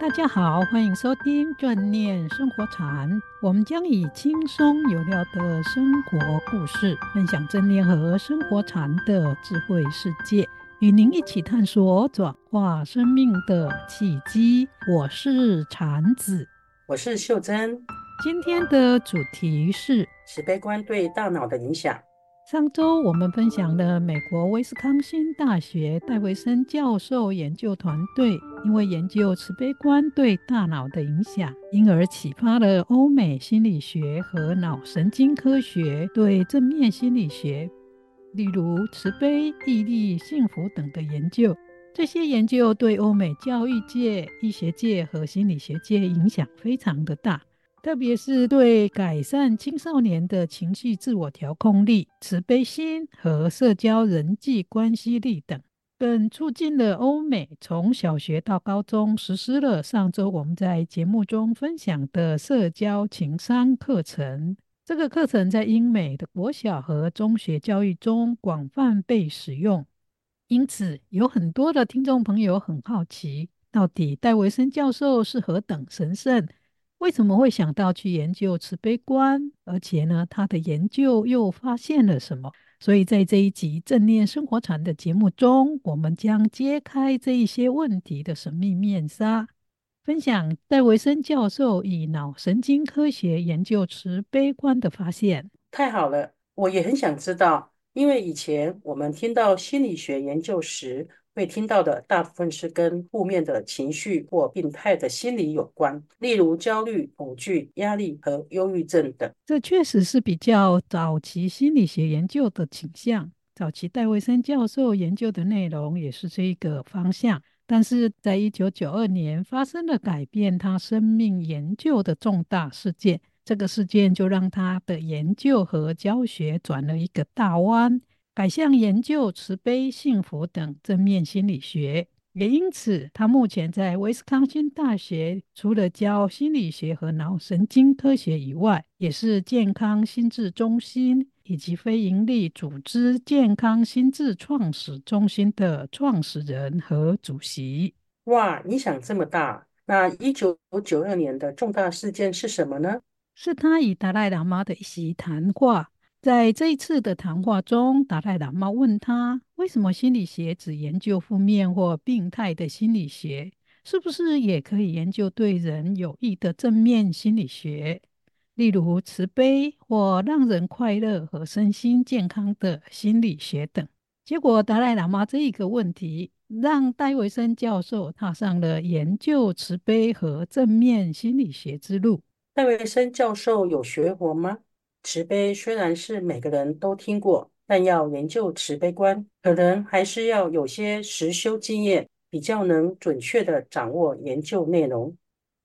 大家好，欢迎收听正念生活禅。我们将以轻松有料的生活故事，分享正念和生活禅的智慧世界，与您一起探索转化生命的契机。我是禅子，我是秀珍。今天的主题是慈悲观对大脑的影响。上周我们分享了美国威斯康星大学戴维森教授研究团队因为研究慈悲观对大脑的影响，因而启发了欧美心理学和脑神经科学对正面心理学，例如慈悲、毅力、幸福等的研究。这些研究对欧美教育界、医学界和心理学界影响非常的大。特别是对改善青少年的情绪自我调控力、慈悲心和社交人际关系力等，更促进了欧美从小学到高中实施了上周我们在节目中分享的社交情商课程。这个课程在英美的国小和中学教育中广泛被使用，因此有很多的听众朋友很好奇，到底戴维森教授是何等神圣？为什么会想到去研究慈悲观？而且呢，他的研究又发现了什么？所以在这一集正念生活禅的节目中，我们将揭开这一些问题的神秘面纱，分享戴维森教授以脑神经科学研究慈悲观的发现。太好了，我也很想知道，因为以前我们听到心理学研究时，会听到的大部分是跟负面的情绪或病态的心理有关，例如焦虑、恐惧、压力和忧郁症等。这确实是比较早期心理学研究的倾向。早期戴维森教授研究的内容也是这一个方向，但是在一九九二年发生了改变他生命研究的重大事件，这个事件就让他的研究和教学转了一个大弯。改向研究慈悲、幸福等正面心理学，也因此，他目前在威斯康星大学除了教心理学和脑神经科学以外，也是健康心智中心以及非营利组织健康心智创始中心的创始人和主席。哇，你想这么大！那一九九二年的重大事件是什么呢？是他与达赖喇嘛的一席谈话。在这一次的谈话中，达赖喇嘛问他：“为什么心理学只研究负面或病态的心理学？是不是也可以研究对人有益的正面心理学，例如慈悲或让人快乐和身心健康的心理学等？”结果，达赖喇嘛这一个问题让戴维森教授踏上了研究慈悲和正面心理学之路。戴维森教授有学佛吗？慈悲虽然是每个人都听过，但要研究慈悲观，可能还是要有些实修经验，比较能准确地掌握研究内容。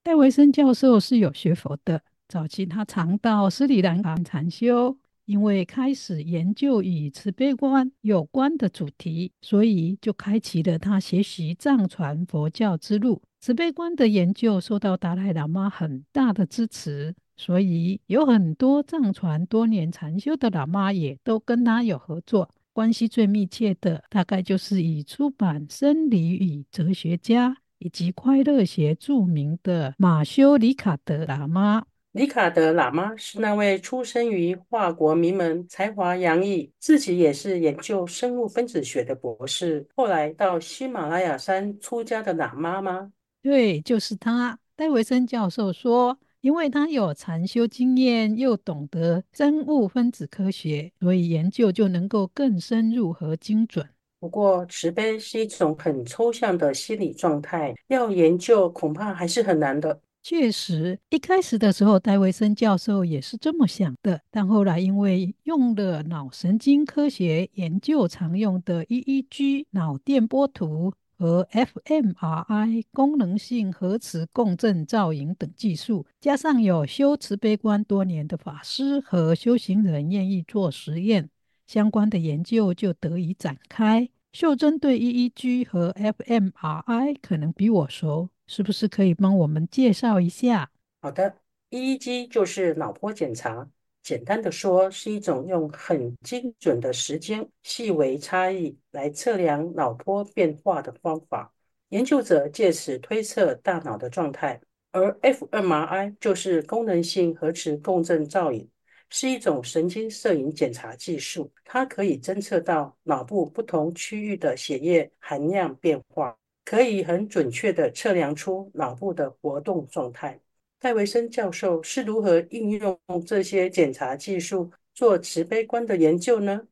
戴维森教授是有学佛的，早期他常到斯里兰卡禅修，因为开始研究与慈悲观有关的主题，所以就开启了他学习藏传佛教之路。慈悲观的研究受到达赖喇嘛很大的支持。所以有很多藏传多年禅修的喇嘛也都跟他有合作，关系最密切的大概就是以出版《生理与哲学家》以及快乐学著名的马修·里卡德喇嘛。里卡德喇嘛是那位出生于华国名门、才华洋溢、自己也是研究生物分子学的博士，后来到喜马拉雅山出家的喇嘛吗？对，就是他。戴维森教授说。因为他有禅修经验，又懂得生物分子科学，所以研究就能够更深入和精准。不过，慈悲是一种很抽象的心理状态，要研究恐怕还是很难的。确实，一开始的时候，戴维森教授也是这么想的，但后来因为用了脑神经科学研究常用的 EEG 脑电波图。和 fMRI 功能性核磁共振造影等技术，加上有修慈悲观多年的法师和修行人愿意做实验，相关的研究就得以展开。秀珍对 EEG 和 fMRI 可能比我熟，是不是可以帮我们介绍一下？好的，EEG 就是脑波检查。简单的说，是一种用很精准的时间、细微差异来测量脑波变化的方法。研究者借此推测大脑的状态。而 fMRI 就是功能性核磁共振造影，是一种神经摄影检查技术，它可以侦测到脑部不同区域的血液含量变化，可以很准确地测量出脑部的活动状态。戴维森教授是如何应用这些检查技术做慈悲观的研究呢？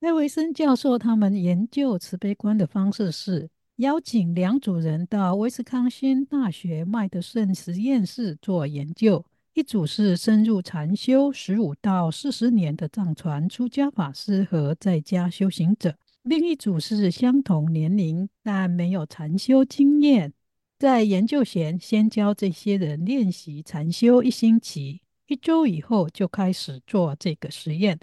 戴维森教授他们研究慈悲观的方式是。邀请两组人到威斯康星大学麦德逊实验室做研究，一组是深入禅修十五到四十年的藏传出家法师和在家修行者，另一组是相同年龄但没有禅修经验。在研究前，先教这些人练习禅修一星期，一周以后就开始做这个实验。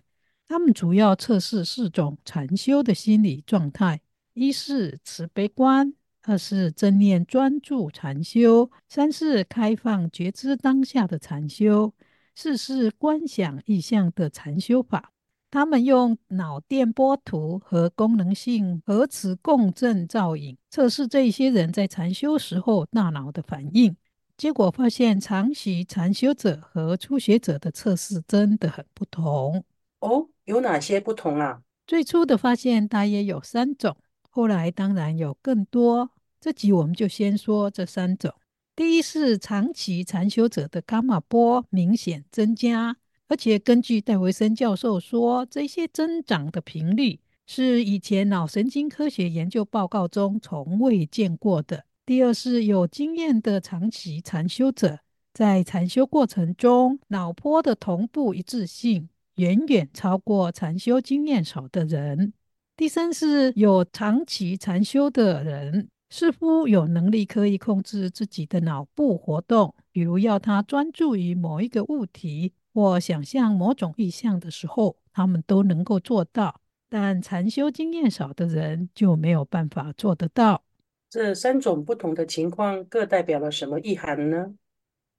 他们主要测试四种禅修的心理状态。一是慈悲观，二是正念专注禅修，三是开放觉知当下的禅修，四是观想意象的禅修法。他们用脑电波图和功能性核磁共振造影测试这些人在禅修时候大脑的反应。结果发现，长期禅修者和初学者的测试真的很不同。哦，有哪些不同啊？最初的发现大约有三种。后来当然有更多，这集我们就先说这三种。第一是长期禅修者的伽马波明显增加，而且根据戴维森教授说，这些增长的频率是以前脑神经科学研究报告中从未见过的。第二是有经验的长期禅修者在禅修过程中脑波的同步一致性远远超过禅修经验少的人。第三是有长期禅修的人，似乎有能力可以控制自己的脑部活动，比如要他专注于某一个物体或想象某种意象的时候，他们都能够做到。但禅修经验少的人就没有办法做得到。这三种不同的情况各代表了什么意涵呢？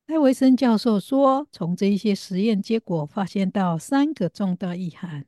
戴维森教授说，从这一些实验结果发现到三个重大意涵。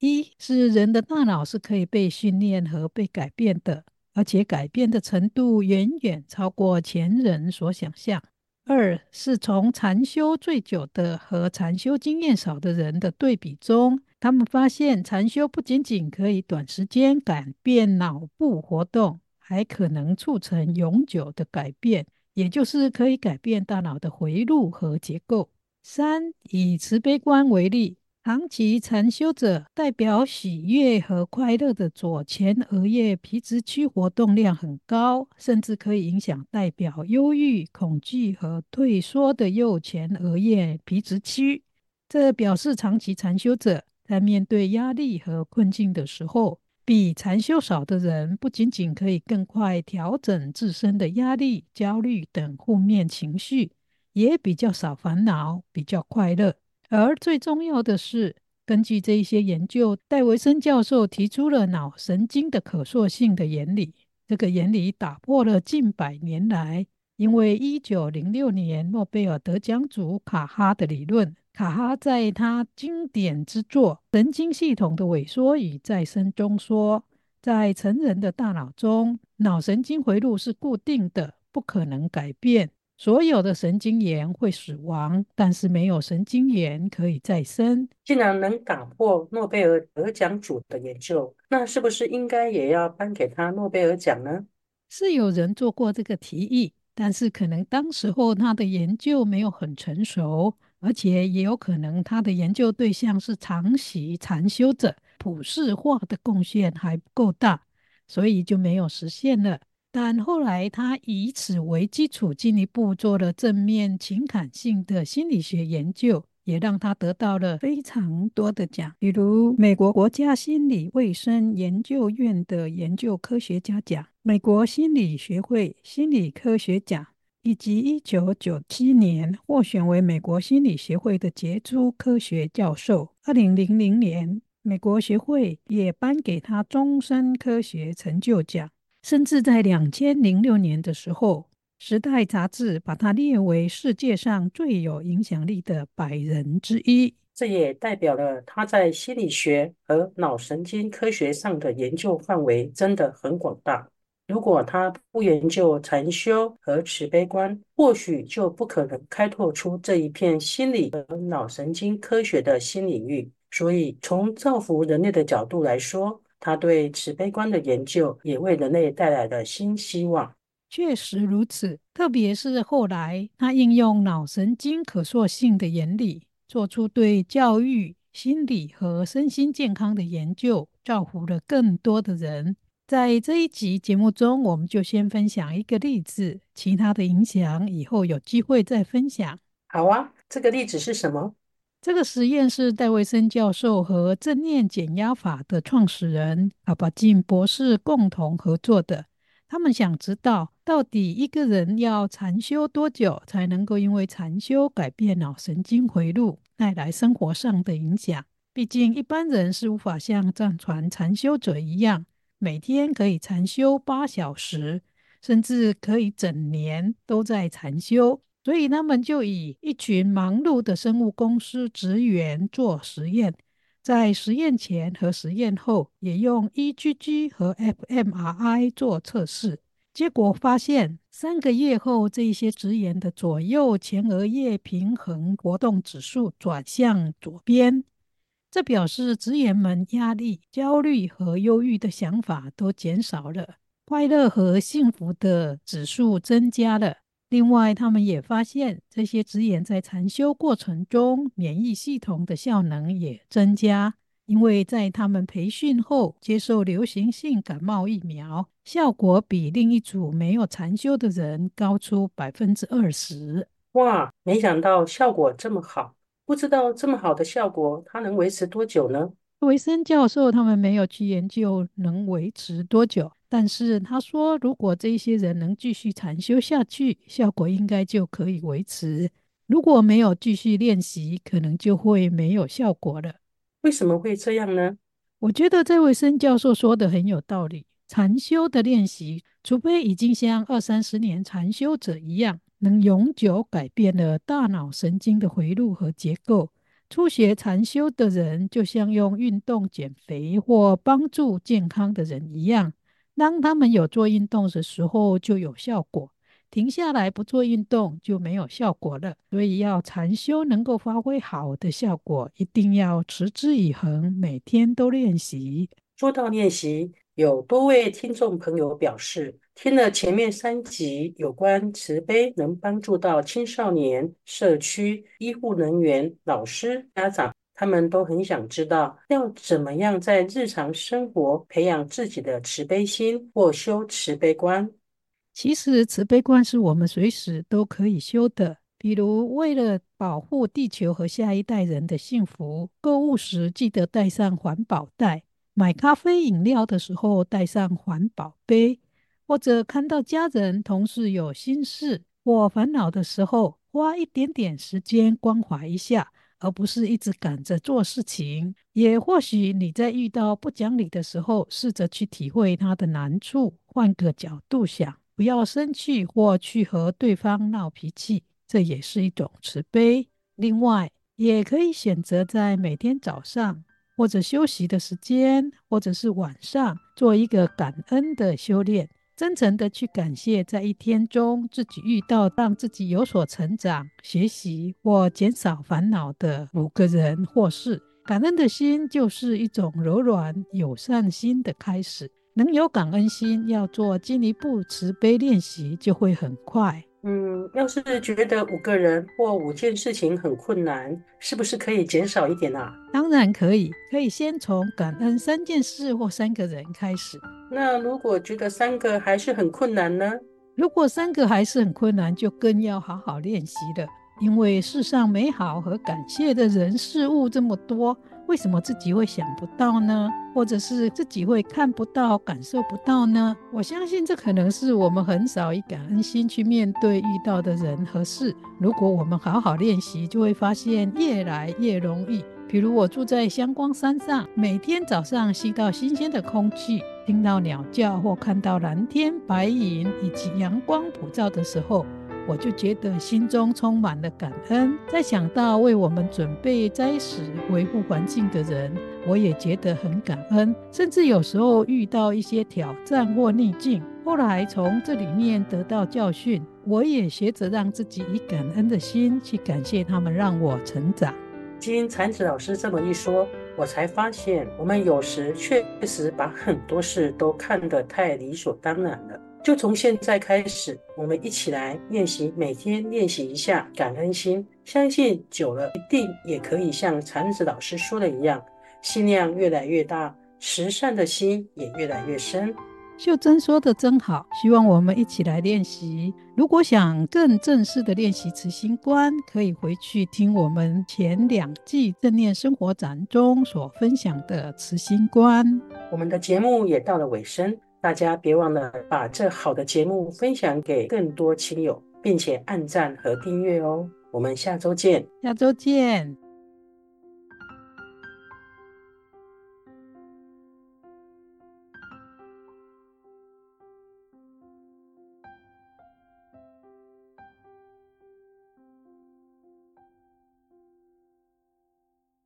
一是人的大脑是可以被训练和被改变的，而且改变的程度远远超过前人所想象。二是从禅修最久的和禅修经验少的人的对比中，他们发现禅修不仅仅可以短时间改变脑部活动，还可能促成永久的改变，也就是可以改变大脑的回路和结构。三以慈悲观为例。长期禅修者代表喜悦和快乐的左前额叶皮质区活动量很高，甚至可以影响代表忧郁、恐惧和退缩的右前额叶皮质区。这表示长期禅修者在面对压力和困境的时候，比禅修少的人不仅仅可以更快调整自身的压力、焦虑等负面情绪，也比较少烦恼，比较快乐。而最重要的是，根据这一些研究，戴维森教授提出了脑神经的可塑性的原理。这个原理打破了近百年来因为一九零六年诺贝尔得奖主卡哈的理论。卡哈在他经典之作《神经系统的萎缩与再生》中说，在成人的大脑中，脑神经回路是固定的，不可能改变。所有的神经元会死亡，但是没有神经元可以再生。既然能打破诺贝尔得奖主的研究，那是不是应该也要颁给他诺贝尔奖呢？是有人做过这个提议，但是可能当时候他的研究没有很成熟，而且也有可能他的研究对象是长期禅修者，普世化的贡献还不够大，所以就没有实现了。但后来，他以此为基础，进一步做了正面情感性的心理学研究，也让他得到了非常多的奖，比如美国国家心理卫生研究院的研究科学家奖、美国心理学会心理科学奖，以及一九九七年获选为美国心理学会的杰出科学教授。二零零零年，美国学会也颁给他终身科学成就奖。甚至在两千零六年的时候，《时代》杂志把他列为世界上最有影响力的百人之一。这也代表了他在心理学和脑神经科学上的研究范围真的很广大。如果他不研究禅修和慈悲观，或许就不可能开拓出这一片心理和脑神经科学的新领域。所以，从造福人类的角度来说，他对慈悲观的研究也为人类带来了新希望。确实如此，特别是后来他应用脑神经可塑性的原理，做出对教育、心理和身心健康的研究，造福了更多的人。在这一集节目中，我们就先分享一个例子，其他的影响以后有机会再分享。好啊，这个例子是什么？这个实验是戴维森教授和正念减压法的创始人阿巴金博士共同合作的。他们想知道，到底一个人要禅修多久，才能够因为禅修改变脑神经回路，带来生活上的影响？毕竟一般人是无法像藏传禅修者一样。每天可以禅修八小时，甚至可以整年都在禅修。所以他们就以一群忙碌的生物公司职员做实验，在实验前和实验后也用 EGG 和 fMRI 做测试。结果发现，三个月后，这些职员的左右前额叶平衡活动指数转向左边。这表示职员们压力、焦虑和忧郁的想法都减少了，快乐和幸福的指数增加了。另外，他们也发现这些职员在禅修过程中，免疫系统的效能也增加，因为在他们培训后接受流行性感冒疫苗，效果比另一组没有禅修的人高出百分之二十。哇，没想到效果这么好。不知道这么好的效果，它能维持多久呢？维森教授他们没有去研究能维持多久，但是他说，如果这些人能继续禅修下去，效果应该就可以维持。如果没有继续练习，可能就会没有效果了。为什么会这样呢？我觉得这位森教授说的很有道理。禅修的练习，除非已经像二三十年禅修者一样。能永久改变了大脑神经的回路和结构。初学禅修的人，就像用运动减肥或帮助健康的人一样，当他们有做运动的时候就有效果，停下来不做运动就没有效果了。所以要禅修能够发挥好的效果，一定要持之以恒，每天都练习。说到练习，有多位听众朋友表示，听了前面三集有关慈悲能帮助到青少年、社区、医护人员、老师、家长，他们都很想知道要怎么样在日常生活培养自己的慈悲心或修慈悲观。其实慈悲观是我们随时都可以修的，比如为了保护地球和下一代人的幸福，购物时记得带上环保袋。买咖啡饮料的时候带上环保杯，或者看到家人同事有心事或烦恼的时候，花一点点时间关怀一下，而不是一直赶着做事情。也或许你在遇到不讲理的时候，试着去体会他的难处，换个角度想，不要生气或去和对方闹脾气，这也是一种慈悲。另外，也可以选择在每天早上。或者休息的时间，或者是晚上，做一个感恩的修炼，真诚的去感谢在一天中自己遇到让自己有所成长、学习或减少烦恼的五个人或事。感恩的心就是一种柔软友善心的开始。能有感恩心，要做进一步慈悲练习就会很快。嗯，要是觉得五个人或五件事情很困难，是不是可以减少一点啊？当然可以，可以先从感恩三件事或三个人开始。那如果觉得三个还是很困难呢？如果三个还是很困难，就更要好好练习了。因为世上美好和感谢的人事物这么多。为什么自己会想不到呢？或者是自己会看不到、感受不到呢？我相信这可能是我们很少以感恩心去面对遇到的人和事。如果我们好好练习，就会发现越来越容易。比如我住在香光山上，每天早上吸到新鲜的空气，听到鸟叫或看到蓝天白云以及阳光普照的时候。我就觉得心中充满了感恩，再想到为我们准备灾时维护环境的人，我也觉得很感恩。甚至有时候遇到一些挑战或逆境，后来从这里面得到教训，我也学着让自己以感恩的心去感谢他们，让我成长。经禅子老师这么一说，我才发现，我们有时确实把很多事都看得太理所当然了。就从现在开始，我们一起来练习，每天练习一下感恩心，相信久了，一定也可以像禅子老师说的一样，心量越来越大，慈善的心也越来越深。秀珍说的真好，希望我们一起来练习。如果想更正式的练习慈心观，可以回去听我们前两季正念生活展中所分享的慈心观。我们的节目也到了尾声，大家别忘了把这好的节目分享给更多亲友，并且按赞和订阅哦。我们下周见，下周见。